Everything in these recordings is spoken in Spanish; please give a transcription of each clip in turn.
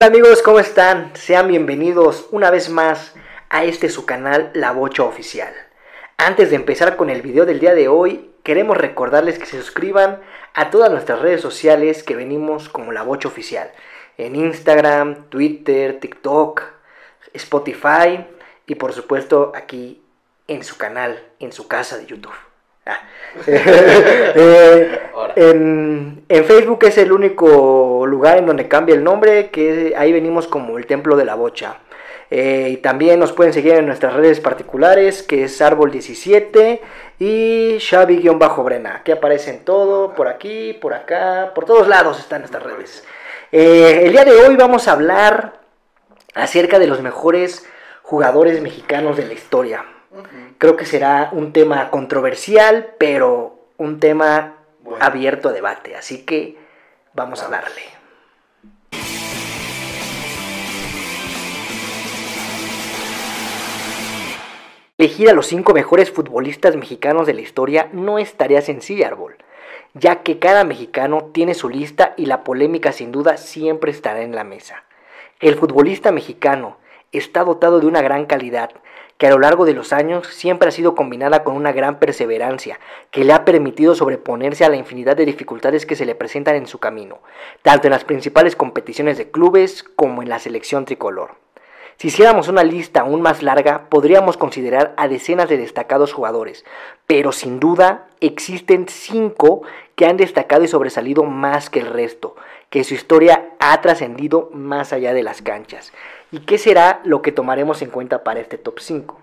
Hola amigos, ¿cómo están? Sean bienvenidos una vez más a este su canal La Bocha Oficial. Antes de empezar con el video del día de hoy, queremos recordarles que se suscriban a todas nuestras redes sociales que venimos como La Bocha Oficial. En Instagram, Twitter, TikTok, Spotify y por supuesto aquí en su canal, en su casa de YouTube. Eh, en, en, Facebook es el único lugar en donde cambia el nombre, que ahí venimos como el Templo de la Bocha. Eh, y también nos pueden seguir en nuestras redes particulares, que es Árbol17 y Xavi-Brena, que aparecen todo, por aquí, por acá, por todos lados están nuestras redes. Eh, el día de hoy vamos a hablar acerca de los mejores jugadores mexicanos de la historia. Creo que será un tema controversial, pero un tema abierto a debate. Así que vamos a darle. Elegir a los cinco mejores futbolistas mexicanos de la historia no es tarea sencilla, Árbol, ya que cada mexicano tiene su lista y la polémica sin duda siempre estará en la mesa. El futbolista mexicano está dotado de una gran calidad, que a lo largo de los años siempre ha sido combinada con una gran perseverancia, que le ha permitido sobreponerse a la infinidad de dificultades que se le presentan en su camino, tanto en las principales competiciones de clubes como en la selección tricolor. Si hiciéramos una lista aún más larga, podríamos considerar a decenas de destacados jugadores, pero sin duda existen cinco que han destacado y sobresalido más que el resto, que su historia ha trascendido más allá de las canchas. ¿Y qué será lo que tomaremos en cuenta para este top 5?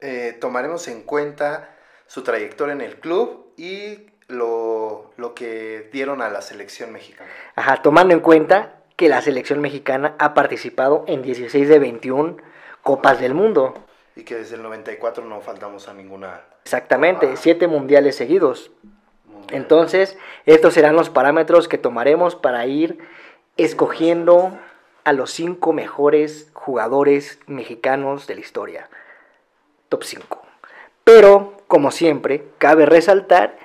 Eh, tomaremos en cuenta su trayectoria en el club y lo, lo, que dieron a la selección mexicana. Ajá, tomando en cuenta que la selección mexicana ha participado en 16 de 21 Copas del Mundo. Y que desde el 94 no faltamos a ninguna. Exactamente, ah. siete mundiales seguidos. Entonces, estos serán los parámetros que tomaremos para ir escogiendo a los cinco mejores jugadores mexicanos de la historia. Top 5. Pero, como siempre, cabe resaltar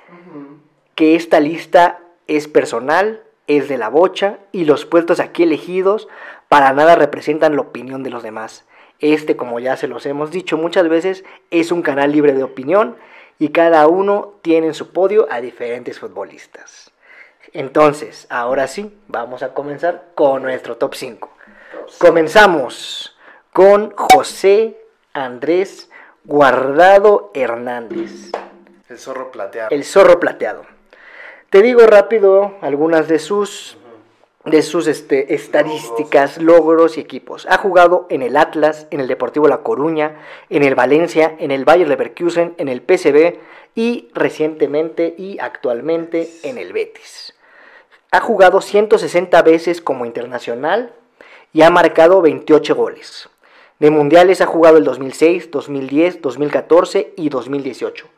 que esta lista es personal, es de la bocha y los puestos aquí elegidos para nada representan la opinión de los demás. Este, como ya se los hemos dicho muchas veces, es un canal libre de opinión y cada uno tiene en su podio a diferentes futbolistas. Entonces, ahora sí, vamos a comenzar con nuestro top 5. Comenzamos con José Andrés Guardado Hernández. El zorro plateado. El zorro plateado. Te digo rápido algunas de sus de sus este, estadísticas, logros y equipos. Ha jugado en el Atlas, en el Deportivo La Coruña, en el Valencia, en el Bayer Leverkusen, en el PSV y recientemente y actualmente en el Betis. Ha jugado 160 veces como internacional y ha marcado 28 goles. De mundiales ha jugado el 2006, 2010, 2014 y 2018,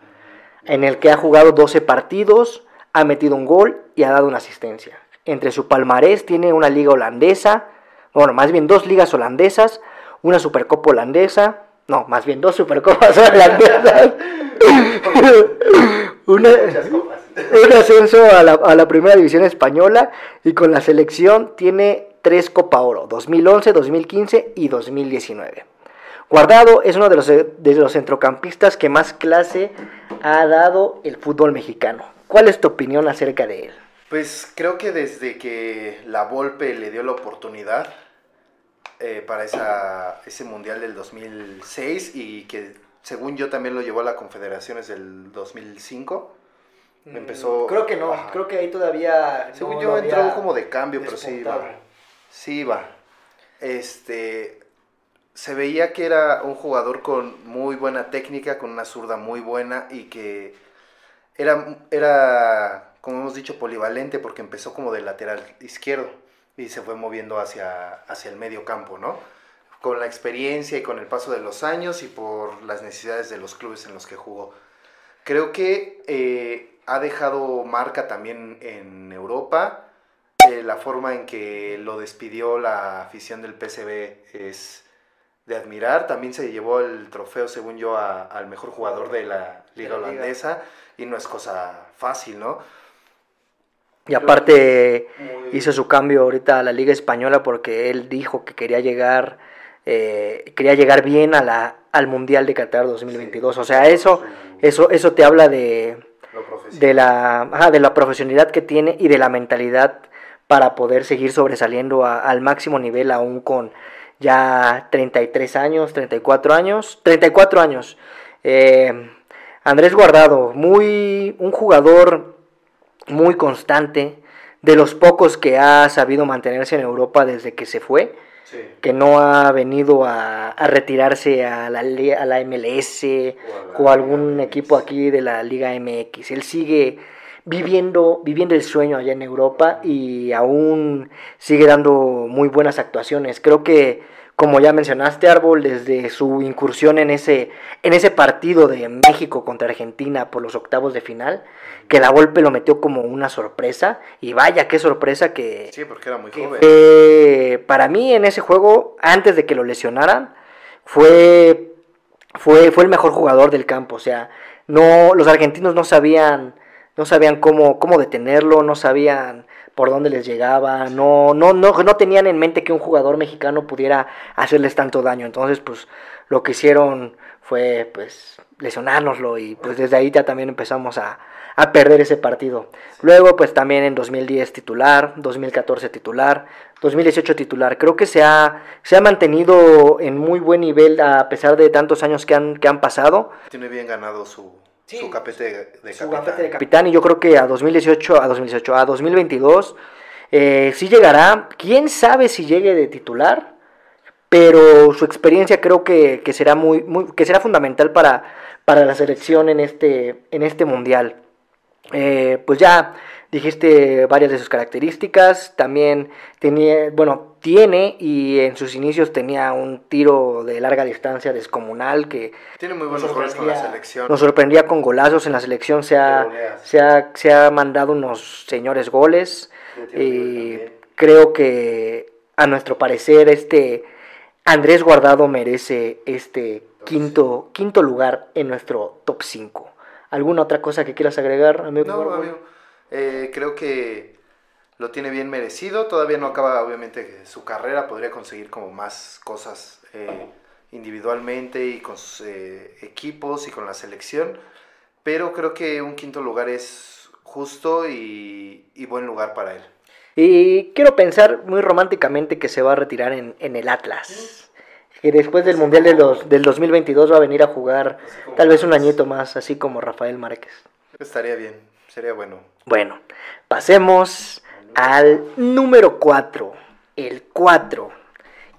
en el que ha jugado 12 partidos, ha metido un gol y ha dado una asistencia. Entre su palmarés tiene una liga holandesa, bueno, más bien dos ligas holandesas, una supercopa holandesa, no, más bien dos supercopas holandesas, un ascenso a la, la primera división española y con la selección tiene tres Copa Oro, 2011, 2015 y 2019. Guardado es uno de los, de los centrocampistas que más clase ha dado el fútbol mexicano. ¿Cuál es tu opinión acerca de él? Pues creo que desde que la Volpe le dio la oportunidad eh, para ese Mundial del 2006 y que según yo también lo llevó a las Confederaciones del 2005. Mm, empezó... Creo que no, creo que ahí todavía... Según yo entró como de cambio, pero sí iba. Sí iba. Este, se veía que era un jugador con muy buena técnica, con una zurda muy buena y que era, era como hemos dicho, polivalente porque empezó como de lateral izquierdo y se fue moviendo hacia, hacia el medio campo, ¿no? Con la experiencia y con el paso de los años y por las necesidades de los clubes en los que jugó. Creo que eh, ha dejado marca también en Europa. Eh, la forma en que lo despidió la afición del PSV es de admirar. También se llevó el trofeo, según yo, al mejor jugador de la liga holandesa y no es cosa fácil, ¿no? Y aparte hizo su cambio ahorita a la Liga Española porque él dijo que quería llegar, eh, quería llegar bien a la, al Mundial de Qatar 2022. o sea, eso, eso, eso te habla de, de, la, de la profesionalidad que tiene y de la mentalidad para poder seguir sobresaliendo al máximo nivel aún con ya 33 años, 34 años, 34 años. Eh, Andrés Guardado, muy un jugador muy constante, de los pocos que ha sabido mantenerse en Europa desde que se fue, que no ha venido a, retirarse a la, a la MLS o, a algún equipo aquí de la Liga MX. Él sigue viviendo, viviendo el sueño allá en Europa y aún sigue dando muy buenas actuaciones. Creo que como ya mencionaste, Árbol, desde su incursión en ese, en ese partido de México contra Argentina por los octavos de final, que la golpe lo metió como una sorpresa, y vaya qué sorpresa que... Sí, porque era muy joven. para mí en ese juego, antes de que lo lesionaran, fue, fue, fue el mejor jugador del campo, o sea, no, los argentinos no sabían, no sabían cómo, cómo detenerlo, no sabían por dónde les llegaba, no, no, no, no tenían en mente que un jugador mexicano pudiera hacerles tanto daño. Entonces, pues, lo que hicieron fue, pues, lesionárnoslo y pues desde ahí ya también empezamos a, a perder ese partido. Luego, pues también en 2010 titular, 2014 titular, 2018 titular. Creo que se ha, se ha mantenido en muy buen nivel a pesar de tantos años que han, que han pasado. Tiene bien ganado su, su capete de, su capitán. de capitán. Y yo creo que a 2018, a 2018, a 2022, eh, sí llegará. Quién sabe si llegue de titular, pero su experiencia creo que, será muy, muy, que será fundamental para, para la selección en este, en este mundial. Eh, pues ya dijiste varias de sus características. También tenía, bueno, tiene y en sus inicios tenía un tiro de larga distancia descomunal que tiene muy buenos goles con la selección. Nos sorprendía con golazos en la selección, se ha, se ha, se ha mandado unos señores goles y creo que a nuestro parecer este Andrés Guardado merece este quinto, quinto lugar en nuestro top 5. ¿Alguna otra cosa que quieras agregar, amigo? No, amigo. Eh, creo que lo tiene bien merecido. Todavía no acaba, obviamente, su carrera. Podría conseguir como más cosas eh, individualmente y con sus eh, equipos y con la selección. Pero creo que un quinto lugar es justo y, buen lugar para él. Y quiero pensar muy románticamente que se va a retirar en, el Atlas. Que después del Mundial de los, del 2022 va a venir a jugar tal vez un añito más, así como Rafael Márquez. Estaría bien, sería bueno. Bueno, pasemos al número 4. El 4.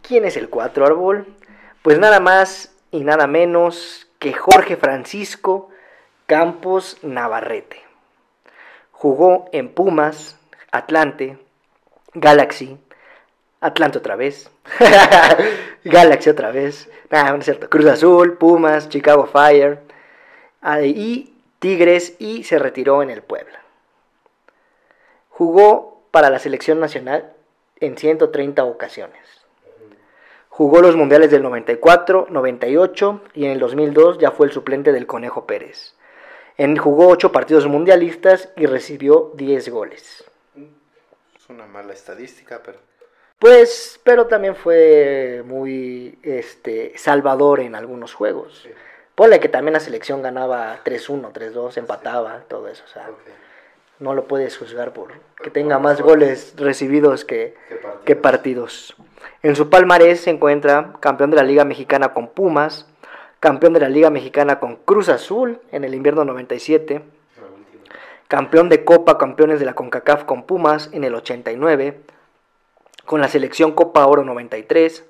¿Quién es el 4 árbol? Pues nada más y nada menos que Jorge Francisco Campos Navarrete. Jugó en Pumas, Atlante, Galaxy, Atlante otra vez, Galaxy otra vez, nada, no es cierto, Cruz Azul, Pumas, Chicago Fire y Tigres y se retiró en el Puebla. Jugó para la selección nacional en 130 ocasiones. Jugó los mundiales del 94, 98 y en el 2002 ya fue el suplente del Conejo Pérez. En, jugó 8 partidos mundialistas y recibió 10 goles. Es una mala estadística, pero... Pues, pero también fue muy este, salvador en algunos juegos. Ponle que también la selección ganaba 3-1, 3-2, empataba, todo eso. O sea, no lo puedes juzgar por que tenga más goles recibidos que, que, partidos. En su palmarés se encuentra campeón de la Liga Mexicana con Pumas, campeón de la Liga Mexicana con Cruz Azul en el invierno 97, campeón de Copa Campeones de la CONCACAF con Pumas en el 89, con la selección Copa Oro 93,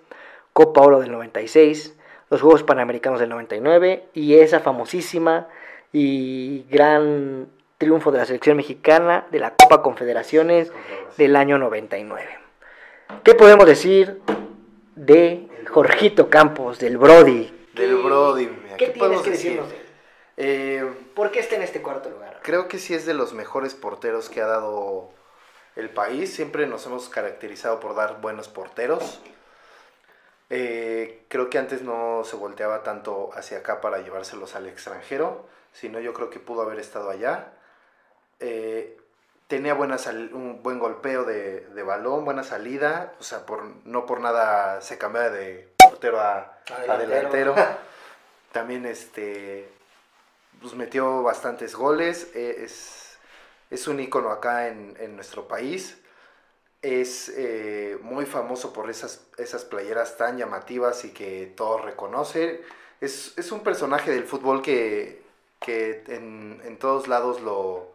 Copa Oro del 96, los Juegos Panamericanos del 99 y esa famosísima y gran triunfo de la selección mexicana de la Copa Confederaciones del año 99. ¿Qué podemos decir de Jorgito Campos, del Brody? Del Brody. ¿Qué, tienes que decirnos de él? Eh, ¿Por qué está en este cuarto lugar? Creo que sí es de los mejores porteros que ha dado el país. Siempre nos hemos caracterizado por dar buenos porteros. Eh, creo que antes no se volteaba tanto hacia acá para llevárselos al extranjero, sino yo creo que pudo haber estado allá. Eh, tenía buena un buen golpeo de, balón, buena salida, o sea, por, no por nada se cambiaba de portero a, delantero. También este, pues metió bastantes goles, e, es, es un ícono acá en, nuestro país. Es eh, muy famoso por esas, esas playeras tan llamativas y que todos reconocen. Es, es un personaje del fútbol que, que en, en todos lados lo,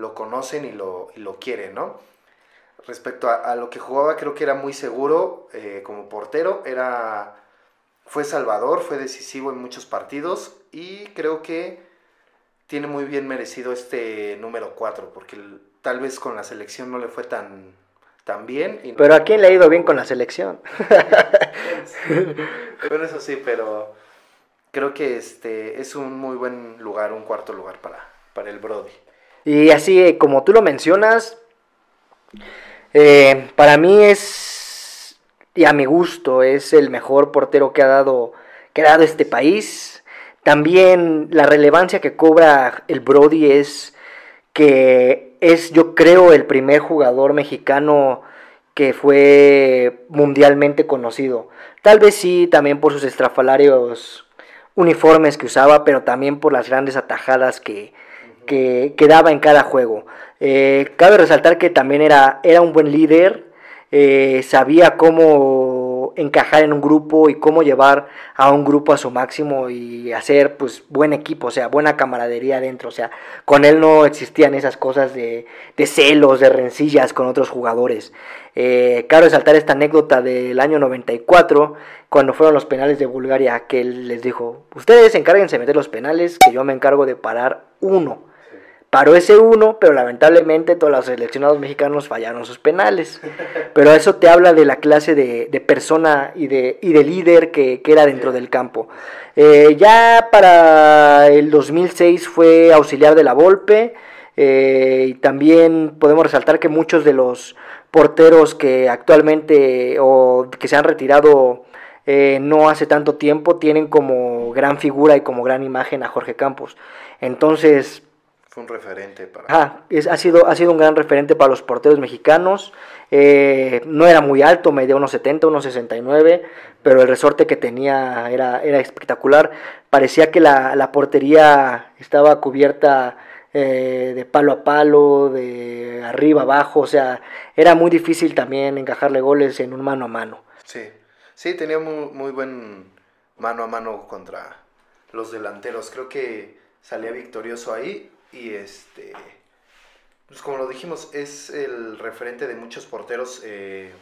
lo conocen y lo, y lo quieren, ¿no? Respecto a, lo que jugaba, creo que era muy seguro eh, como portero, era, fue salvador, fue decisivo en muchos partidos y creo que tiene muy bien merecido este número 4, porque tal vez con la selección no le fue tan, tan bien. pero a quién le ha ido bien con la selección. bueno, eso sí, pero creo que este es un muy buen lugar, un cuarto lugar para, para el Brody. Y así eh, como tú lo mencionas, eh, para mí es, y a mi gusto, es el mejor portero que ha dado, que ha dado este país. También la relevancia que cobra el Brody es que es, yo creo, el primer jugador mexicano que fue mundialmente conocido. Tal vez sí, también por sus estrafalarios uniformes que usaba, pero también por las grandes atajadas que, que, daba en cada juego. Eh, cabe resaltar que también era, era un buen líder, eh, sabía cómo encajar en un grupo y cómo llevar a un grupo a su máximo y hacer pues buen equipo, o sea, buena camaradería dentro, o sea, con él no existían esas cosas de, celos, de rencillas con otros jugadores. Eh, cabe resaltar esta anécdota del año 94, cuando fueron los penales de Bulgaria, que él les dijo, ustedes encárguense de meter los penales, que yo me encargo de parar uno. Paró ese uno, pero lamentablemente todos los seleccionados mexicanos fallaron sus penales. Pero eso te habla de la clase de, persona y de, y de líder que, era dentro del campo. Eh, ya para el 2006 fue auxiliar de la Volpe. Eh, y también podemos resaltar que muchos de los porteros que actualmente o que se han retirado eh, no hace tanto tiempo tienen como gran figura y como gran imagen a Jorge Campos. Entonces, fue un referente para... Ah, es, ha, sido, ha sido un gran referente para los porteros mexicanos. Eh, no era muy alto, medía unos 70, unos 69, pero el resorte que tenía era, era espectacular. Parecía que la, portería estaba cubierta eh, de palo a palo, de arriba abajo, o sea, era muy difícil también encajarle goles en un mano a mano. Sí, sí, tenía muy, muy buen mano a mano contra los delanteros. Creo que salía victorioso ahí y este, pues como lo dijimos, es el referente de muchos porteros eh,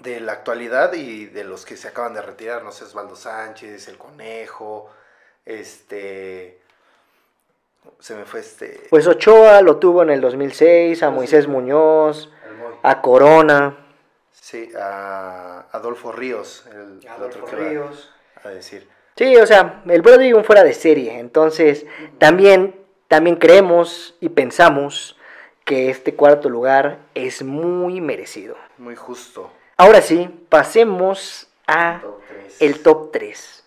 de la actualidad y de los que se acaban de retirar, no sé, Osvaldo Sánchez, El Conejo, este... Se me fue este... Pues Ochoa lo tuvo en el 2006, a Moisés Muñoz, a Corona. Sí, a Adolfo Ríos, el, otro que Ríos. a decir. Sí, o sea, el Brody un fuera de serie. Entonces, también, también creemos y pensamos que este cuarto lugar es muy merecido. Muy justo. Ahora sí, pasemos a el top 3.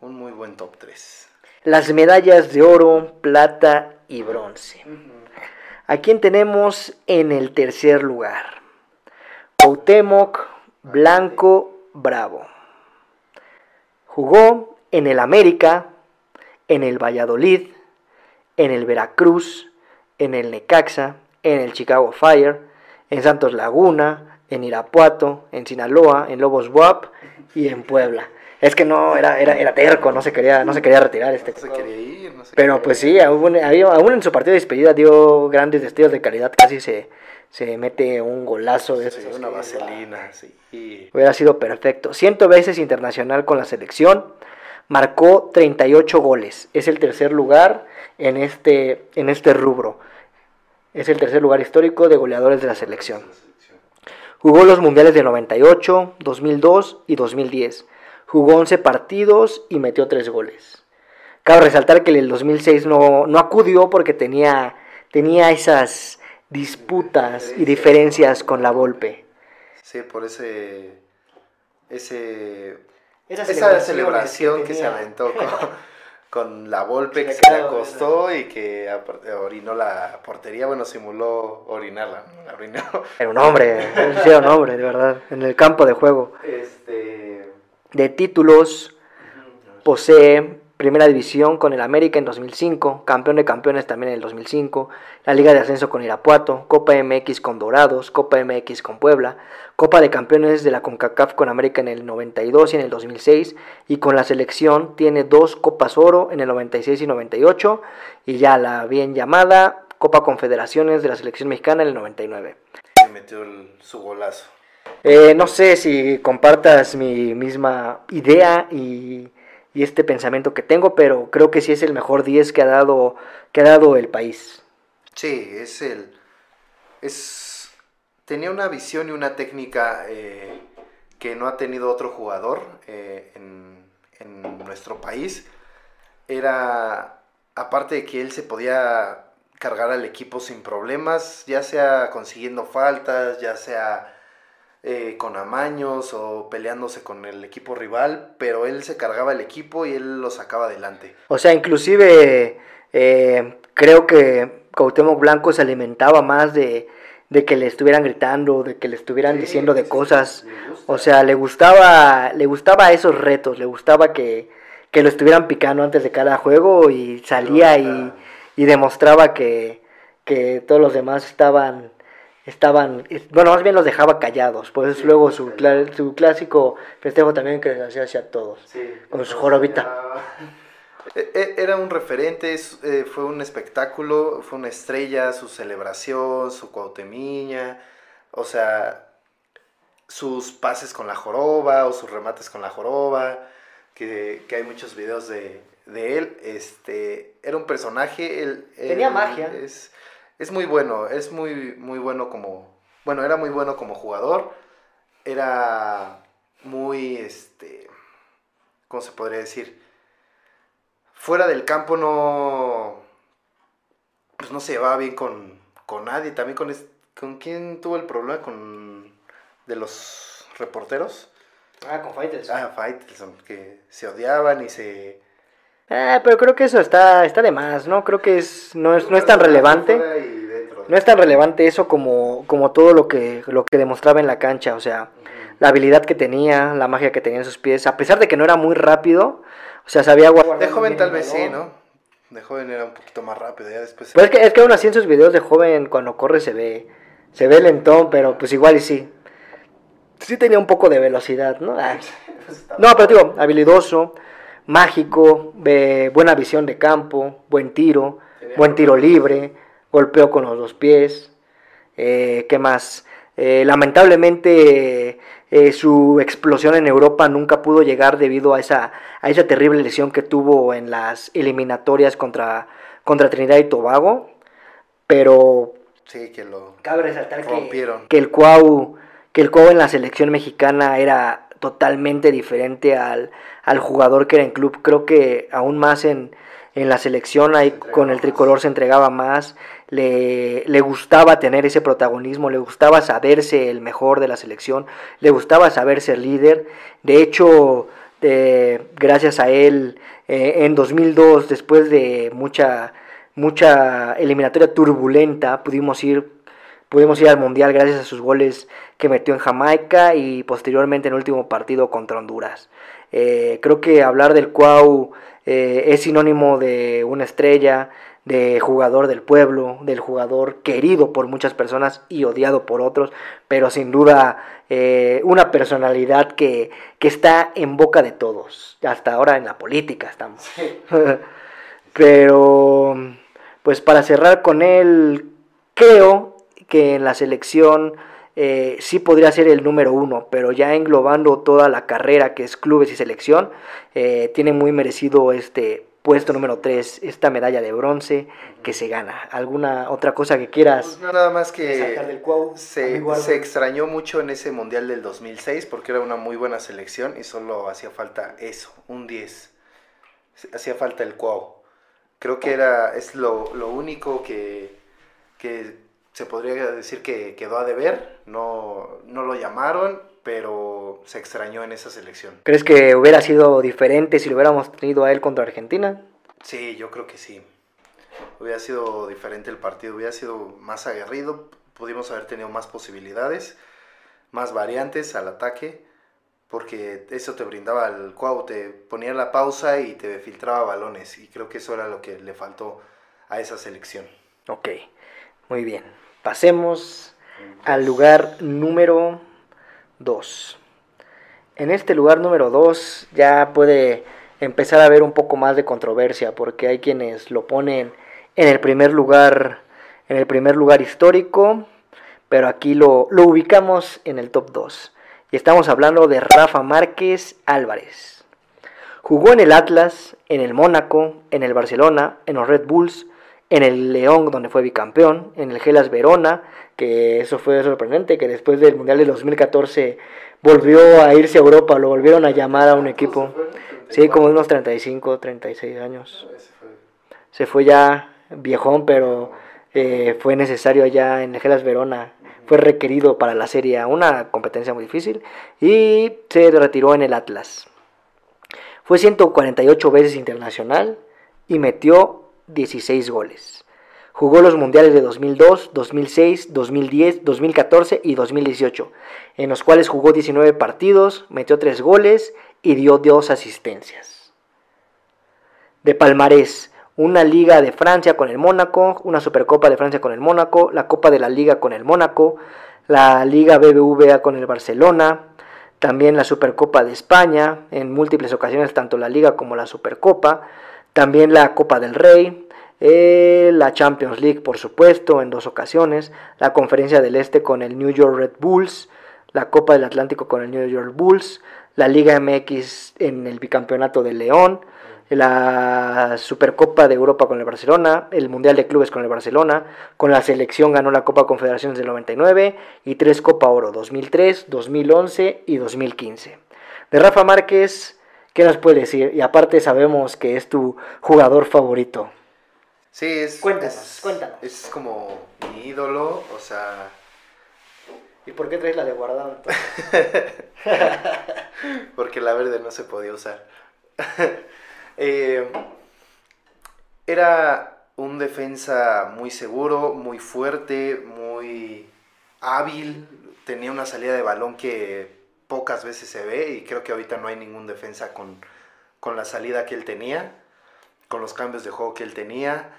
Un muy buen top 3. Las medallas de oro, plata y bronce. ¿A quién tenemos en el tercer lugar? Cuauhtémoc Blanco Bravo. Jugó en el América, en el Valladolid, en el Veracruz, en el Necaxa, en el Chicago Fire, en Santos Laguna, en Irapuato, en Sinaloa, en Lobos Buap y en Puebla. Es que no, era, era, era terco, no se quería, no se quería retirar este. No se quería ir, no se Pero pues sí, aún, aún, en su partido de despedida dio grandes destellos de calidad, casi se, se mete un golazo de sí, una vaselina, sí. Hubiera sido perfecto. Ciento veces internacional con la selección, marcó 38 goles. Es el tercer lugar en este, en este rubro. Es el tercer lugar histórico de goleadores de la selección. Jugó los mundiales de 98, 2002 y 2010. Jugó 11 partidos y metió 3 goles. Cabe resaltar que en el 2006 no, no acudió porque tenía, tenía esas disputas y diferencias con la Volpe. Sí, por ese, ese esa celebración, que, se aventó con la Volpe que se le acostó y que orinó la portería, bueno, simuló orinarla, la orinó. Era un hombre, era un hombre, de verdad, en el campo de juego. Este... De títulos, posee Primera División con el América en 2005, campeón de campeones también en el 2005, la Liga de Ascenso con Irapuato, Copa MX con Dorados, Copa MX con Puebla, Copa de Campeones de la CONCACAF con América en el 92 y en el 2006, y con la selección tiene dos Copas Oro en el 96 y 98, y ya la bien llamada Copa Confederaciones de la selección mexicana en el 99. Y metió su golazo. Eh, no sé si compartas mi misma idea y y este pensamiento que tengo, pero creo que sí es el mejor 10 que ha dado, que ha dado el país. Sí, es el... Es, tenía una visión y una técnica eh, que no ha tenido otro jugador eh, en, en nuestro país. Era, aparte de que él se podía cargar al equipo sin problemas, ya sea consiguiendo faltas, ya sea eh, con amaños o peleándose con el equipo rival, pero él se cargaba el equipo y él lo sacaba adelante. O sea, inclusive eh, creo que Cuauhtémoc Blanco se alimentaba más de, que le estuvieran gritando, de que le estuvieran diciendo de cosas. O sea, le gustaba, le gustaba esos retos, le gustaba que, lo estuvieran picando antes de cada juego y salía y, y demostraba que, que todos los demás estaban estaban, bueno, más bien los dejaba callados, pues luego su, su clásico festejo también que hacía hacia todos, con su jorobita. E, e, era un referente, eh, fue un espectáculo, fue una estrella, su celebración, su cuautemiña, o sea, sus pases con la joroba o sus remates con la joroba, que, hay muchos videos de, él, este, era un personaje, tenía magia. Es, es muy bueno, es muy, muy bueno como, bueno, era muy bueno como jugador, era muy, este, ¿cómo se podría decir? Fuera del campo no, pues no se llevaba bien con, con nadie, también con, con quién tuvo el problema con, de los reporteros. Ah, con Faitelson. Ah, Faitelson, que se odiaban y se eh, pero creo que eso está, está de más, ¿no? Creo que es, no, es, no es tan relevante. No es tan relevante eso como, como todo lo que, lo que demostraba en la cancha. O sea, la habilidad que tenía, la magia que tenía en sus pies. A pesar de que no era muy rápido, o sea, sabía guardar. De joven tal vez sí, ¿no? De joven era un poquito más rápido, ya después... Pues es que, es que aún así en sus videos de joven, cuando corre se ve, se ve lentón, pero pues igual y sí. Sí tenía un poco de velocidad, ¿no? Ah. No, pero digo, habilidoso, mágico, buena visión de campo, buen tiro, buen tiro libre, golpeo con los dos pies. Eh, ¿Qué más? Eh, lamentablemente eh, su explosión en Europa nunca pudo llegar debido a esa, a esa terrible lesión que tuvo en las eliminatorias contra, contra Trinidad y Tobago. Pero sí, que lo cabe resaltar que, que, el Cuau, que el Cuau en la selección mexicana era totalmente diferente al, jugador que era en club. Creo que aún más en, la selección ahí con el tricolor se entregaba más, le, le, gustaba tener ese protagonismo, le gustaba saberse el mejor de la selección, le gustaba saberse el líder. De hecho, gracias a él, eh, en 2002, después de mucha, mucha eliminatoria turbulenta, pudimos ir Pudimos ir al Mundial gracias a sus goles que metió en Jamaica y posteriormente en el último partido contra Honduras. Eh, creo que hablar del Cuau eh, es sinónimo de una estrella, de jugador del pueblo, del jugador querido por muchas personas y odiado por otros, pero sin duda eh, una personalidad que, que, está en boca de todos, hasta ahora en la política estamos. pero, pues para cerrar con él, creo que en la selección eh, sí podría ser el número uno, pero ya englobando toda la carrera que es clubes y selección, eh, tiene muy merecido este puesto número tres, esta medalla de bronce que se gana. ¿Alguna otra cosa que quieras? Pues nada más que se, se, extrañó mucho en ese Mundial del 2006 porque era una muy buena selección y solo hacía falta eso, un 10. Hacía falta el Cuau. Creo que era, es lo, lo único que, que se podría decir que quedó a deber, no, no lo llamaron, pero se extrañó en esa selección. ¿Crees que hubiera sido diferente si lo hubiéramos tenido a él contra Argentina? Sí, yo creo que sí. Hubiera sido diferente el partido, hubiera sido más aguerrido, pudimos haber tenido más posibilidades, más variantes al ataque, porque eso te brindaba el cuau, te ponía la pausa y te filtraba balones, y creo que eso era lo que le faltó a esa selección. Ok, muy bien. Pasemos al lugar número 2. En este lugar número 2 ya puede empezar a haber un poco más de controversia porque hay quienes lo ponen en el primer lugar en el primer lugar histórico, pero aquí lo, lo ubicamos en el top 2. Y estamos hablando de Rafa Márquez Álvarez. Jugó en el Atlas, en el Mónaco, en el Barcelona, en los Red Bulls, en el León, donde fue bicampeón, en el Gelas Verona, que eso fue sorprendente, que después del Mundial de 2014 volvió a irse a Europa, lo volvieron a llamar a un equipo. Sí, como unos 35, 36 años. Se fue ya viejón, pero eh, fue necesario allá en el Gelas Verona. Fue requerido para la Serie una competencia muy difícil, y se retiró en el Atlas. Fue 148 veces internacional y metió 16 goles. Jugó los mundiales de 2002, 2006, 2010, 2014 y 2018, en los cuales jugó 19 partidos, metió 3 goles y dio 2 asistencias. De palmarés, una Liga de Francia con el Mónaco, una Supercopa de Francia con el Mónaco, la Copa de la Liga con el Mónaco, la Liga BBVA con el Barcelona, también la Supercopa de España, en múltiples ocasiones tanto la Liga como la Supercopa, también la Copa del Rey, eh, la Champions League, por supuesto, en dos ocasiones, la Conferencia del Este con el New York Red Bulls, la Copa del Atlántico con el New York Bulls, la Liga MX en el bicampeonato del León, la Supercopa de Europa con el Barcelona, el Mundial de Clubes con el Barcelona, con la selección ganó la Copa Confederaciones del 99 y tres Copa Oro 2003, 2011 y 2015. De Rafa Márquez, ¿Qué nos puede decir? Y aparte sabemos que es tu jugador favorito. Sí, es... Cuéntanos, es, cuéntanos. Es como mi ídolo, o sea... ¿Y por qué traes la de guardado? Porque la verde no se podía usar. Eh, era un defensa muy seguro, muy fuerte, muy hábil. Tenía una salida de balón que pocas veces se ve y creo que ahorita no hay ningún defensa con, con la salida que él tenía, con los cambios de juego que él tenía.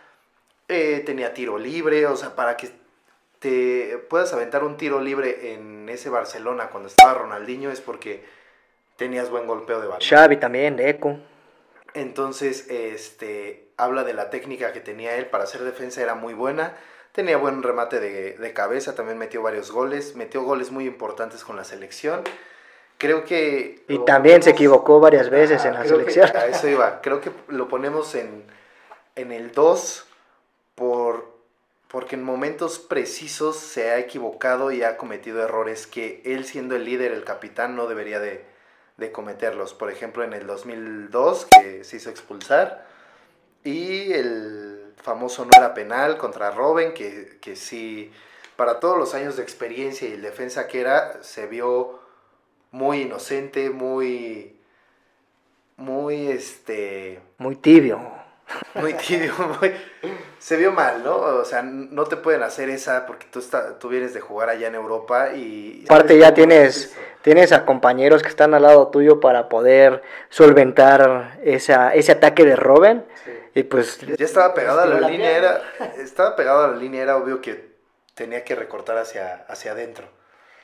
Eh, tenía tiro libre, o sea, para que te puedas aventar un tiro libre en ese Barcelona cuando estaba Ronaldinho es porque tenías buen golpeo de balón. Xavi también, de Eco. Entonces, este, habla de la técnica que tenía él para hacer defensa, era muy buena. Tenía buen remate de, de cabeza, también metió varios goles, metió goles muy importantes con la selección creo que... Y también se equivocó varias veces en la selección. a eso iba. Creo que lo ponemos en, en el 2 por, porque en momentos precisos se ha equivocado y ha cometido errores que él siendo el líder, el capitán, no debería de, de cometerlos. Por ejemplo, en el 2002, que se hizo expulsar, y el famoso no era penal contra Robin, que, que sí, para todos los años de experiencia y el defensa que era, se vio muy inocente, muy, muy, este... Muy tibio. Muy tibio, muy... Se vio mal, ¿no? O sea, no te pueden hacer esa porque tú, está, tú vienes de jugar allá en Europa y... Aparte ya tienes, tienes a compañeros que están al lado tuyo para poder solventar esa, ese ataque de Robin. Y pues... Ya estaba pegado a la, línea, era... Estaba pegado a la línea, era obvio que tenía que recortar hacia, hacia adentro.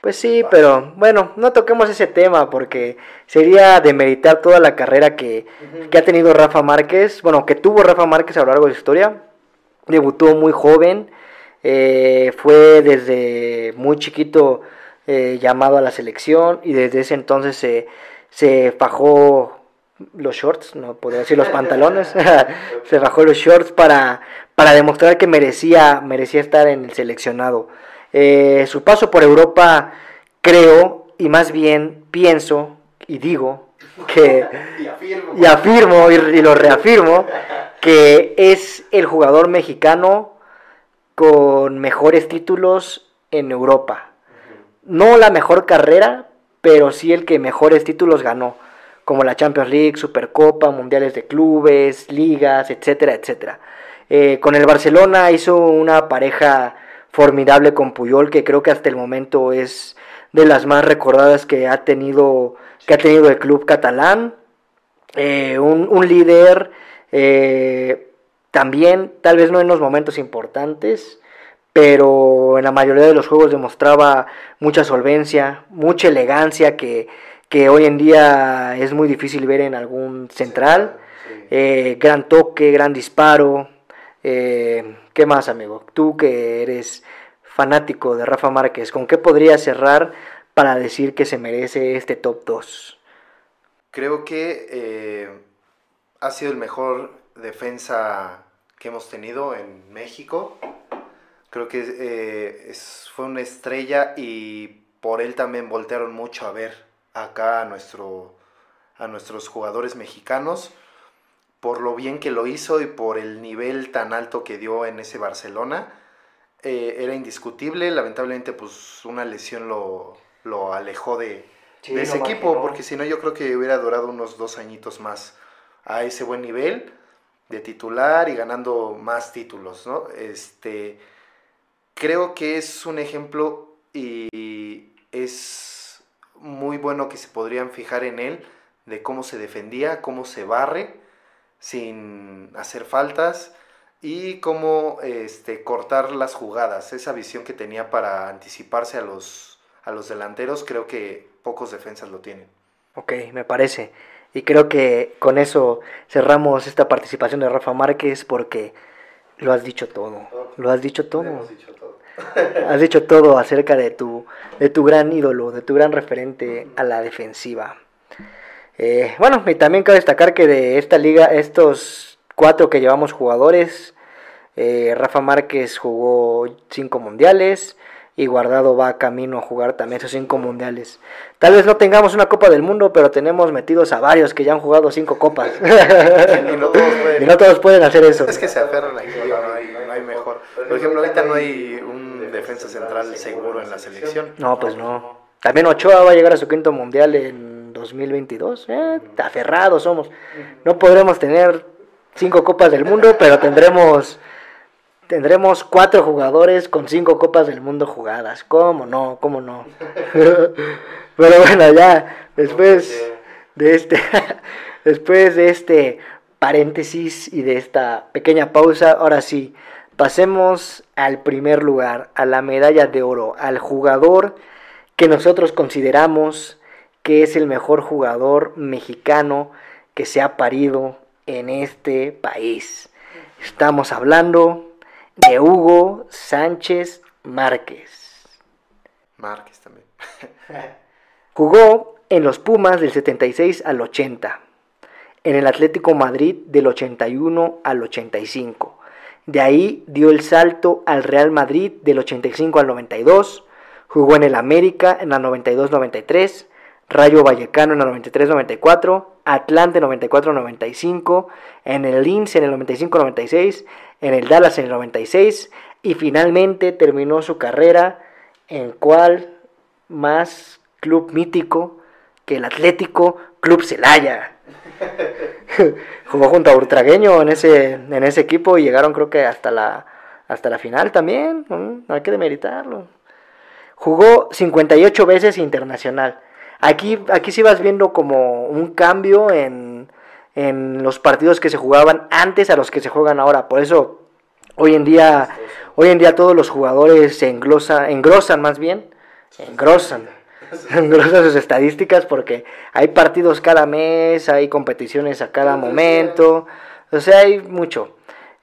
Pues sí, pero bueno, no toquemos ese tema porque sería demeritar toda la carrera que, ha tenido Rafa Márquez, bueno, que tuvo Rafa Márquez a lo largo de su historia. Debutó muy joven, eh, fue desde muy chiquito eh, llamado a la selección y desde ese entonces se, se fajó los shorts, no podría decir los pantalones, se fajó los shorts para, para demostrar que merecía, merecía estar en el seleccionado. Eh, su paso por Europa, creo, y más bien pienso y digo que, y afirmo, y, lo reafirmo, que es el jugador mexicano con mejores títulos en Europa. No la mejor carrera, pero sí el que mejores títulos ganó. como la Champions League, Supercopa, Mundiales de Clubes, Ligas, etcétera, etcétera. Eh, con el Barcelona hizo una pareja formidable con Puyol, que creo que hasta el momento es de las más recordadas que ha tenido, que ha tenido el club catalán. Eh, un, líder eh, también, tal vez no en los momentos importantes, pero en la mayoría de los juegos demostraba mucha solvencia, mucha elegancia que, hoy en día es muy difícil ver en algún central. Eh, gran toque, gran disparo. Eh, ¿Qué más, amigo? Tú que eres fanático de Rafa Márquez, ¿con qué podrías cerrar para decir que se merece este top 2? Creo que eh, ha sido el mejor defensa que hemos tenido en México. Creo que eh, fue una estrella y por él también voltearon mucho a ver acá a, nuestro, a nuestros jugadores mexicanos por lo bien que lo hizo y por el nivel tan alto que dio en ese Barcelona. Eh, era indiscutible, lamentablemente pues una lesión lo, lo alejó de, ese equipo, porque si no yo creo que hubiera durado unos dos añitos más a ese buen nivel de titular y ganando más títulos, ¿no? Este, creo que es un ejemplo y es muy bueno que se podrían fijar en él de cómo se defendía, cómo se barre sin hacer faltas y cómo este, cortar las jugadas. Esa visión que tenía para anticiparse a los, a los delanteros, creo que pocos defensas lo tienen. Ok, me parece. Y creo que con eso cerramos esta participación de Rafa Márquez porque lo has dicho todo. Lo has dicho todo. Has dicho todo acerca de tu, de tu gran ídolo, de tu gran referente a la defensiva. Eh, bueno, y también cabe destacar que de esta liga, estos cuatro que llevamos jugadores, eh, Rafa Márquez jugó cinco mundiales y Guardado va camino a jugar también esos cinco mundiales. Tal vez no tengamos una Copa del Mundo, pero tenemos metidos a varios que ya han jugado cinco copas. y, no todos pueden, hacer eso. Es que se aferran aquí, no hay mejor. Por ejemplo, ahorita no hay un defensa central seguro en la selección. No, pues no. También Ochoa va a llegar a su quinto mundial en 2022. Eh, aferrados somos. No podremos tener cinco copas del mundo, pero tendremos tendremos cuatro jugadores con cinco copas del mundo jugadas. ¿Cómo no? ¿Cómo no? pero bueno, ya después de este después de este paréntesis y de esta pequeña pausa, ahora sí, pasemos al primer lugar, a la medalla de oro, al jugador que nosotros consideramos que es el mejor jugador mexicano que se ha parido en este país. Estamos hablando de Hugo Sánchez Márquez. Márquez también. Jugó en los Pumas del 76 al 80, en el Atlético Madrid del 81 al 85. De ahí dio el salto al Real Madrid del 85 al 92, jugó en el América en la 92-93, Rayo Vallecano en la 93-94, Atlante 94-95, en el Lince en el 95-96, en el Dallas en el 96 y finalmente terminó su carrera en cuál más club mítico que el Atlético Club Celaya. Jugó junto a Urtragueño en ese, en ese equipo y llegaron creo que hasta la, hasta la final también, no hay que demeritarlo. Jugó 58 veces internacional. Aquí, aquí sí vas viendo como un cambio en, en los partidos que se jugaban antes a los que se juegan ahora. Por eso hoy en día, hoy en día todos los jugadores se englosan, engrosan más bien, engrosan, engrosan sus estadísticas porque hay partidos cada mes, hay competiciones a cada momento, o sea, hay mucho.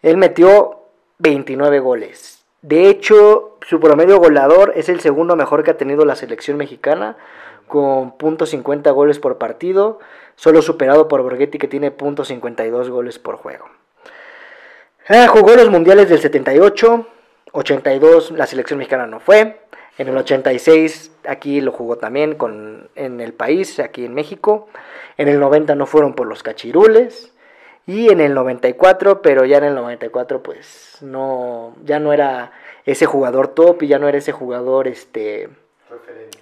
Él metió 29 goles. De hecho, su promedio goleador es el segundo mejor que ha tenido la selección mexicana, con .50 goles por partido solo superado por Borghetti que tiene .52 goles por juego. Ah, jugó los mundiales del 78, 82 la selección mexicana no fue, en el 86 aquí lo jugó también con, en el país, aquí en México, en el 90 no fueron por los cachirules, y en el 94, pero ya en el 94 pues no, ya no era ese jugador top y ya no era ese jugador este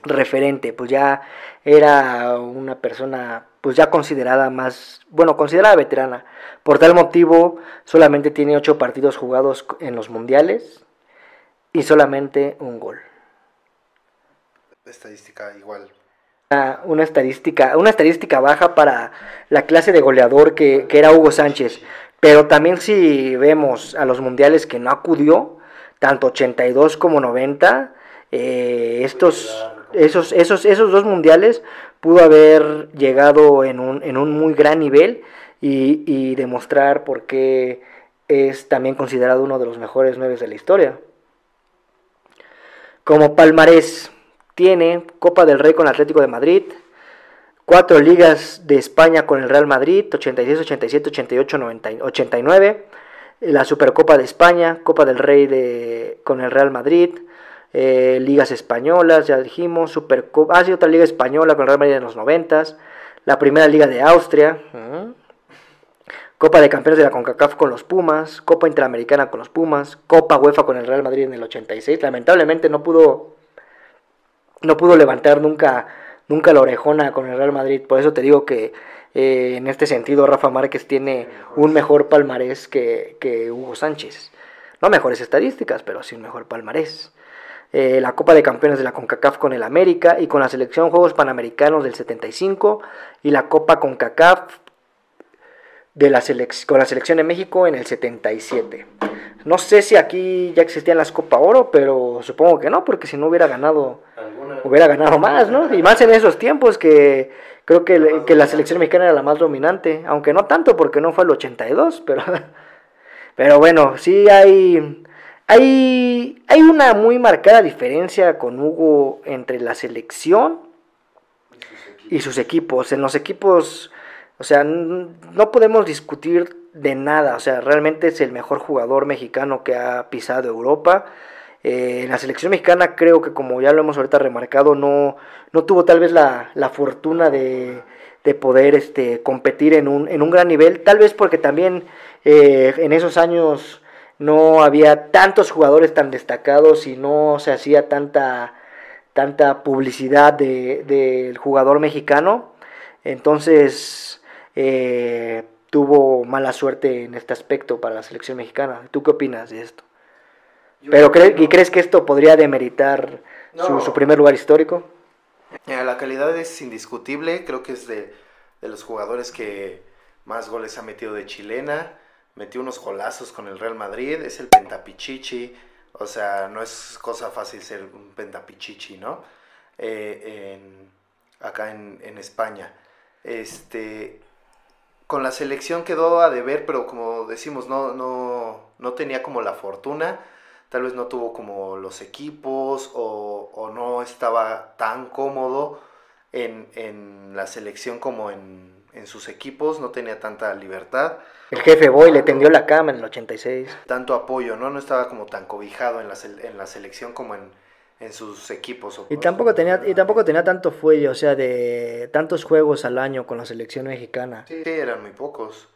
referente, pues ya era una persona pues ya considerada más, bueno, considerada veterana. Por tal motivo, solamente tiene ocho partidos jugados en los mundiales y solamente un gol. Estadística igual. Una, estadística, una estadística baja para la clase de goleador que, que era Hugo Sánchez. Pero también si vemos a los mundiales que no acudió, tanto 82 como 90, eh, estos, esos, esos, esos dos mundiales pudo haber llegado en un, en un muy gran nivel y, demostrar por qué es también considerado uno de los mejores nueve de la historia. Como palmarés, tiene Copa del Rey con Atlético de Madrid, cuatro ligas de España con el Real Madrid, 86, 87, 88, 89, la Supercopa de España, Copa del Rey con el Real Madrid, eh, ligas españolas, ya dijimos, Supercopa, ah, sí, otra liga española con el Real Madrid en los 90, la primera liga de Austria, Copa de Campeones de la CONCACAF con los Pumas, Copa Interamericana con los Pumas, Copa UEFA con el Real Madrid en el 86, lamentablemente no pudo, no pudo levantar nunca nunca la orejona con el Real Madrid. Por eso te digo que eh, en este sentido Rafa Márquez tiene un mejor palmarés que, que Hugo Sánchez. No mejores estadísticas, pero sí un mejor palmarés. Eh, la Copa de Campeones de la CONCACAF con el América y con la selección Juegos Panamericanos del 75 y la Copa CONCACAF de la con la selección de México en el 77. No sé si aquí ya existían las Copa Oro, pero supongo que no, porque si no hubiera ganado, hubiera ganado más, ¿no? Y más en esos tiempos que creo que, que, la selección mexicana era la más dominante, aunque no tanto porque no fue el 82, pero, pero bueno, sí hay, hay, hay una muy marcada diferencia con Hugo entre la selección y sus equipos. En los equipos, o sea, no podemos discutir de nada. O sea, realmente es el mejor jugador mexicano que ha pisado Europa. Eh, en la selección mexicana creo que como ya lo hemos ahorita remarcado, no, no tuvo tal vez la, fortuna de, de, poder este, competir en un, en un gran nivel. Tal vez porque también eh, en esos años no había tantos jugadores tan destacados y no se hacía tanta, tanta publicidad del de, jugador mexicano. Entonces, eh, tuvo mala suerte en este aspecto para la selección mexicana. ¿Tú qué opinas de esto? Pero ¿Y crees que esto podría demeritar su, primer lugar histórico? La calidad es indiscutible, creo que es de, los jugadores que más goles ha metido de chilena, metió unos golazos con el Real Madrid, es el pentapichichi, o sea, no es cosa fácil ser un pentapichichi, ¿no? Eh, acá en, en España. Este, con la selección quedó a deber, pero como decimos, no, no, no tenía como la fortuna, tal vez no tuvo como los equipos o, o no estaba tan cómodo en, en la selección como en, en, sus equipos, no tenía tanta libertad. El jefe Boy le tendió la cama en el 86. Tanto apoyo, ¿no? No estaba como tan cobijado en la, en la selección como en, en sus equipos. Y tampoco tenía y tampoco tenía tanto fuelle, o sea, de tantos juegos al año con la selección mexicana. Sí, eran muy pocos.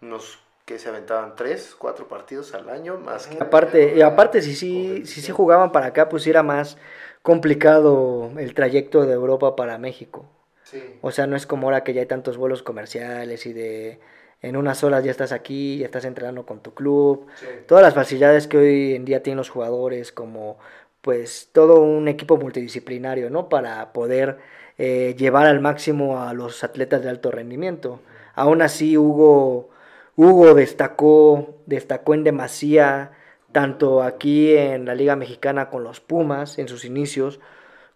Unos que se aventaban tres, cuatro partidos al año, más que... Aparte, y aparte si sí, si, si jugaban para acá, pues era más complicado el trayecto de Europa para México. Sí. O sea, no es como ahora que ya hay tantos vuelos comerciales y de en unas horas ya estás aquí, ya estás entrenando con tu club. Todas las facilidades que hoy en día tienen los jugadores como pues todo un equipo multidisciplinario, ¿no? Para poder eh, llevar al máximo a los atletas de alto rendimiento. Aún así, Hugo, Hugo destacó, destacó en demasía, tanto aquí en la Liga Mexicana con los Pumas en sus inicios,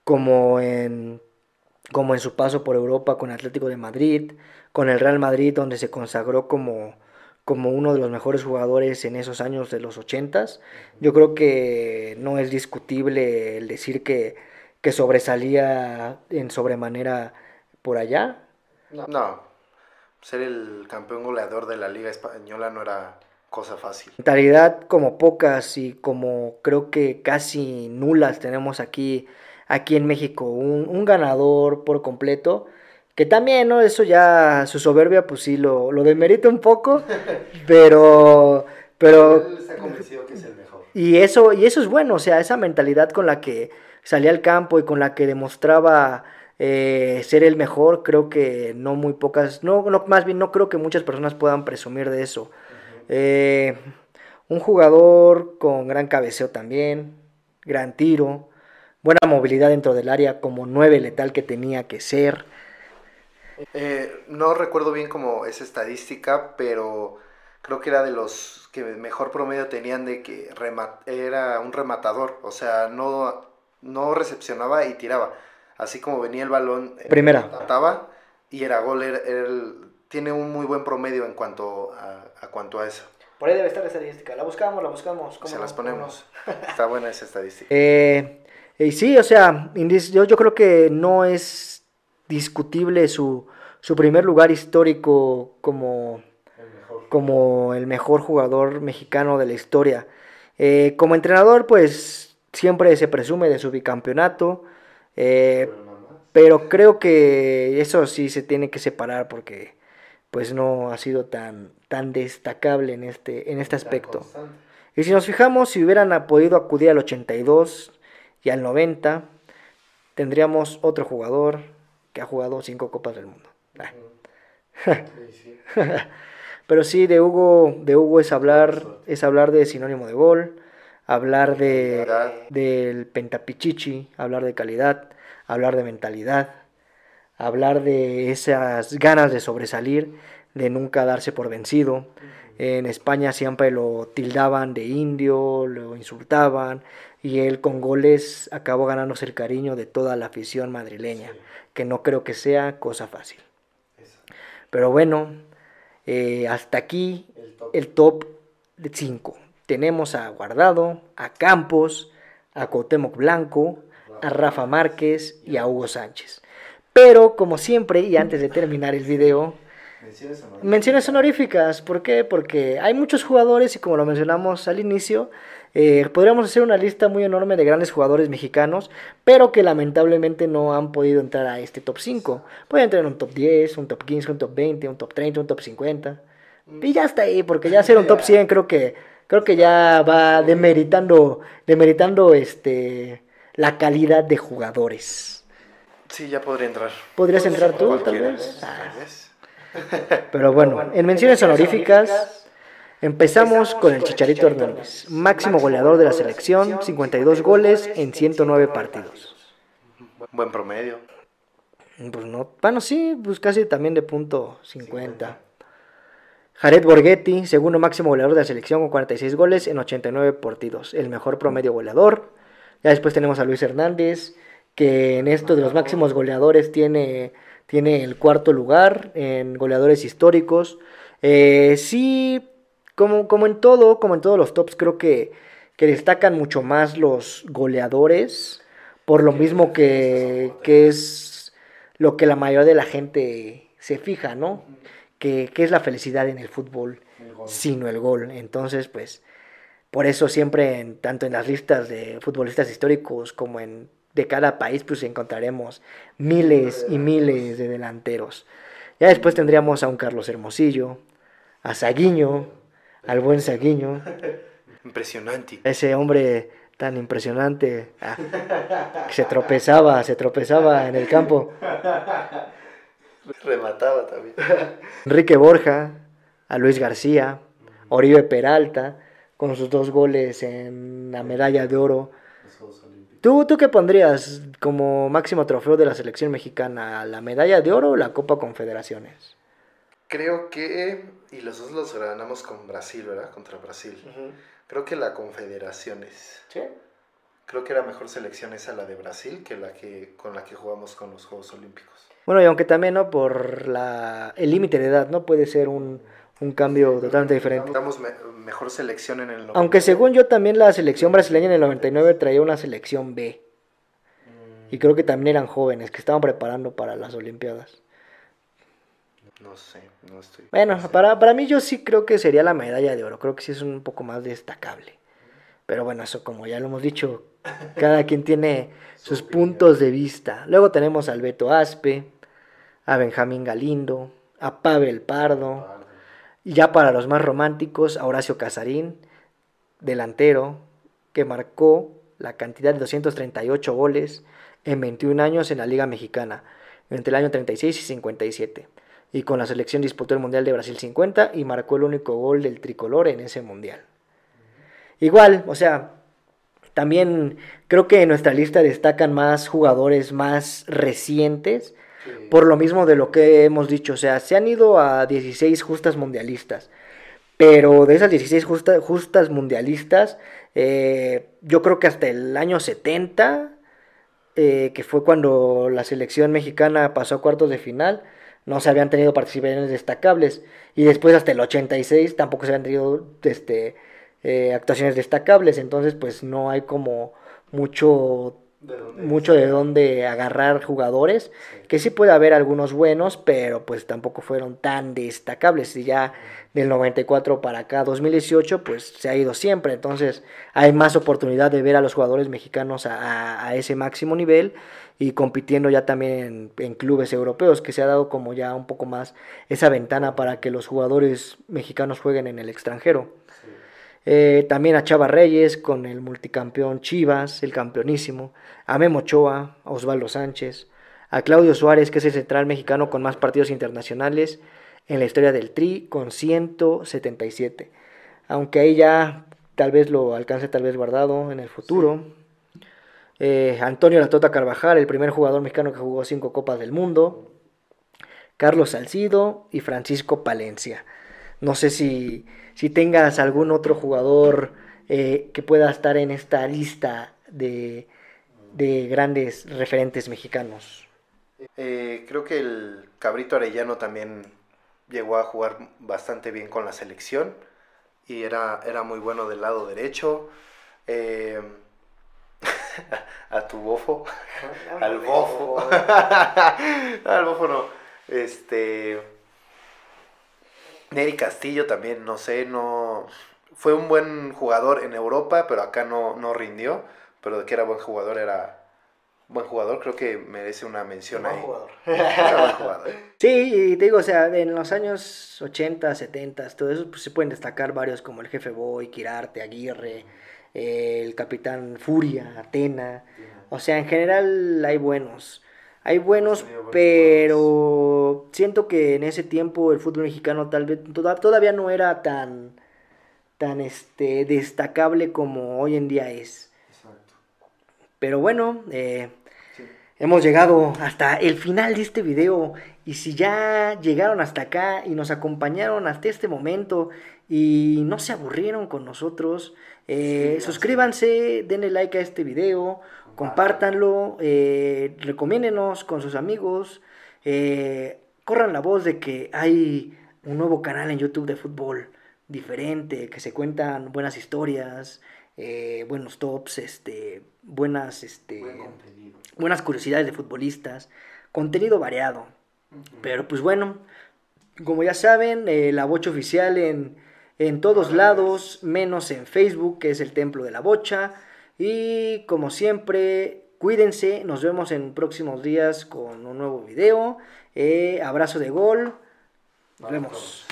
como en, como en su paso por Europa con Atlético de Madrid, con el Real Madrid, donde se consagró como como uno de los mejores jugadores en esos años de los ochentas. Yo creo que no es discutible el decir que, que sobresalía en sobremanera por allá. No, ser el campeón goleador de la Liga Española no era cosa fácil. Mentalidad como pocas y como creo que casi nulas tenemos aquí, aquí en México. Un, un ganador por completo que también, ¿no? Eso ya, su soberbia, pues sí, lo, lo demerita un poco, pero... pero Él está convencido que es el mejor. Y eso, y eso es bueno, o sea, esa mentalidad con la que salía al campo y con la que demostraba eh, ser el mejor, creo que no muy pocas, no, no, más bien no creo que muchas personas puedan presumir de eso. Eh, un jugador con gran cabeceo también, gran tiro, buena movilidad dentro del área como nueve letal que tenía que ser. Eh, no recuerdo bien cómo es estadística, pero creo que era de los que mejor promedio tenían de que era un rematador, o sea, no, no recepcionaba y tiraba. Así como venía el balón, eh, primera. Trataba y era gol. tiene un muy buen promedio en cuanto a, a, cuanto a eso. Por ahí debe estar la estadística. La buscamos, la buscamos. Se las ponemos. Está buena esa estadística. Eh, y sí, o sea, yo, yo creo que no es discutible su, su primer lugar histórico como el, como el mejor jugador mexicano de la historia. Eh, como entrenador, pues siempre se presume de su bicampeonato, eh, pero creo que eso sí se tiene que separar porque pues no ha sido tan, tan destacable en este, en este aspecto. Y si nos fijamos, si hubieran podido acudir al 82, y al 90 tendríamos otro jugador que ha jugado cinco Copas del Mundo. Pero sí, de Hugo, de Hugo es hablar, es hablar de sinónimo de gol, hablar de del pentapichichi, hablar de calidad, hablar de mentalidad, hablar de esas ganas de sobresalir, de nunca darse por vencido. En España siempre lo tildaban de indio, lo insultaban, y él con goles acabó ganándose el cariño de toda la afición madrileña, que no creo que sea cosa fácil. Pero bueno, eh, hasta aquí el top 5. Tenemos a Guardado, a Campos, a Cuauhtémoc Blanco, a Rafa Márquez y a Hugo Sánchez. Pero como siempre, y antes de terminar el video, menciones honoríficas. menciones honoríficas. ¿Por qué? Porque hay muchos jugadores y como lo mencionamos al inicio, eh, podríamos hacer una lista muy enorme de grandes jugadores mexicanos, pero que lamentablemente no han podido entrar a este top 5. Pueden entrar en un top 10, un top 15, un top 20, un top 30, un top 50. Y ya está ahí, porque ya hacer un top 100 creo que, creo que ya va demeritando, demeritando este, la calidad de jugadores. Sí, ya podría entrar. ¿Podrías entrar tú, tal vez? Ah. Pero bueno, en menciones honoríficas Empezamos con el Chicharito Hernández, máximo goleador de la selección, 52 goles en 109 partidos. Buen promedio. Pues no, bueno, sí, pues casi también de punto 50. Jared Borghetti, segundo máximo goleador de la selección con 46 goles en 89 partidos, el mejor promedio goleador. Ya después tenemos a Luis Hernández, que en esto de los máximos goleadores tiene, tiene el cuarto lugar en goleadores históricos. Eh, sí, como, como en todo, como en todos los tops, creo que, que destacan mucho más los goleadores, por lo mismo que, que es lo que la mayoría de la gente se fija, ¿no? Que, que es la felicidad en el fútbol, sino el gol. Entonces, pues, por eso siempre, en, tanto en las listas de futbolistas históricos como en de cada país, pues encontraremos miles y miles de delanteros. Ya después tendríamos a un Carlos Hermosillo, a Saguiño, al buen Saguiño. Impresionante. Ese hombre tan impresionante ah, se tropezaba, se tropezaba en el campo. Remataba también. Enrique Borja, a Luis García, Oribe Peralta, con sus dos goles en la medalla de oro. ¿Tú, ¿Tú qué pondrías como máximo trofeo de la selección mexicana? ¿La medalla de oro o la Copa Confederaciones? Creo que, y los dos los ganamos con Brasil, ¿verdad? Contra Brasil. Creo que la Confederaciones. ¿Sí? Creo que era mejor selección esa la de Brasil que la que con la que jugamos con los Juegos Olímpicos. Bueno, y aunque también, ¿no? Por la, el límite de edad, ¿no? Puede ser un, un totalmente diferente. Damos mejor selección en el Aunque según yo también la selección brasileña en el 99 traía una selección B. Mm. Y creo que también eran jóvenes que estaban preparando para las Olimpiadas. No sé, no estoy. Bueno, para, para mí yo sí creo que sería la medalla de oro. Creo que sí es un poco más destacable. Pero bueno, eso como ya lo hemos dicho, cada quien tiene sus puntos de vista. Luego tenemos al Beto Aspe, a Benjamín Galindo, a Pavel Pardo. Y ya para los más románticos, a Horacio Casarín, delantero, que marcó la cantidad de 238 goles en 21 años en la Liga Mexicana, entre el año 36 y 57. Y con la selección disputó el Mundial de Brasil 50 y marcó el único gol del tricolor en ese Mundial. Igual, o sea, también creo que en nuestra lista destacan más jugadores más recientes, por lo mismo de lo que hemos dicho, o sea, se han ido a 16 justas mundialistas. Pero de esas 16 justas mundialistas, eh, yo creo que hasta el año 70, eh, que fue cuando la selección mexicana pasó a cuartos de final, no se habían tenido participaciones destacables. Y después hasta el 86 tampoco se habían tenido este, eh, actuaciones destacables. Entonces pues no hay como mucho mucho de dónde agarrar jugadores, que sí puede haber algunos buenos, pero pues tampoco fueron tan destacables. Y ya del 94 para acá, 2018, pues se ha ido siempre. Entonces hay más oportunidad de ver a los jugadores mexicanos a, ese máximo nivel y compitiendo ya también en, clubes europeos, que se ha dado como ya un poco más esa ventana para que los jugadores mexicanos jueguen en el extranjero. Eh, también a Chava Reyes con el multicampeón Chivas, el campeonísimo. A Memo Ochoa, a Osvaldo Sánchez. A Claudio Suárez, que es el central mexicano con más partidos internacionales en la historia del Tri, con 177. Aunque ahí ya tal vez lo alcance tal vez guardado en el futuro. Eh, Antonio Latota Carvajal, el primer jugador mexicano que jugó cinco Copas del Mundo. Carlos Salcido y Francisco Palencia. No sé si si tengas algún otro jugador eh, que pueda estar en esta lista de, grandes referentes mexicanos. Eh, creo que el Cabrito Arellano también llegó a jugar bastante bien con la selección y era, era muy bueno del lado derecho. Eh, a tu bofo, al bofo, al bofo no, este, Neri Castillo también, no sé, no... Fue un buen jugador en Europa, pero acá no, no rindió. Pero de que era buen jugador, era buen jugador, creo que merece una mención buen ahí. Jugador. buen jugador. Sí, y te digo, o sea, en los años 80, 70, todo eso, pues se pueden destacar varios como el jefe Boy, Quirarte, Aguirre, el capitán Furia, Atena. O sea, en general hay buenos. Hay buenos, pero siento que en ese tiempo el fútbol mexicano tal vez todavía no era tan, tan este, destacable como hoy en día es. Exacto. Pero bueno, eh, hemos llegado hasta el final de este video y si ya llegaron hasta acá y nos acompañaron hasta este momento y no se aburrieron con nosotros, eh, suscríbanse, denle like a este video compártanlo, eh, recomiéndenos con sus amigos, eh, corran la voz de que hay un nuevo canal en YouTube de fútbol diferente, que se cuentan buenas historias, eh, buenos tops, este, buenas, este, buenas curiosidades de futbolistas, contenido variado. Pero pues bueno, como ya saben, la bocha oficial en, en todos lados, menos en Facebook, que es el templo de la bocha. Y como siempre, cuídense, nos vemos en próximos días con un nuevo video. Eh, abrazo de gol. Nos vemos.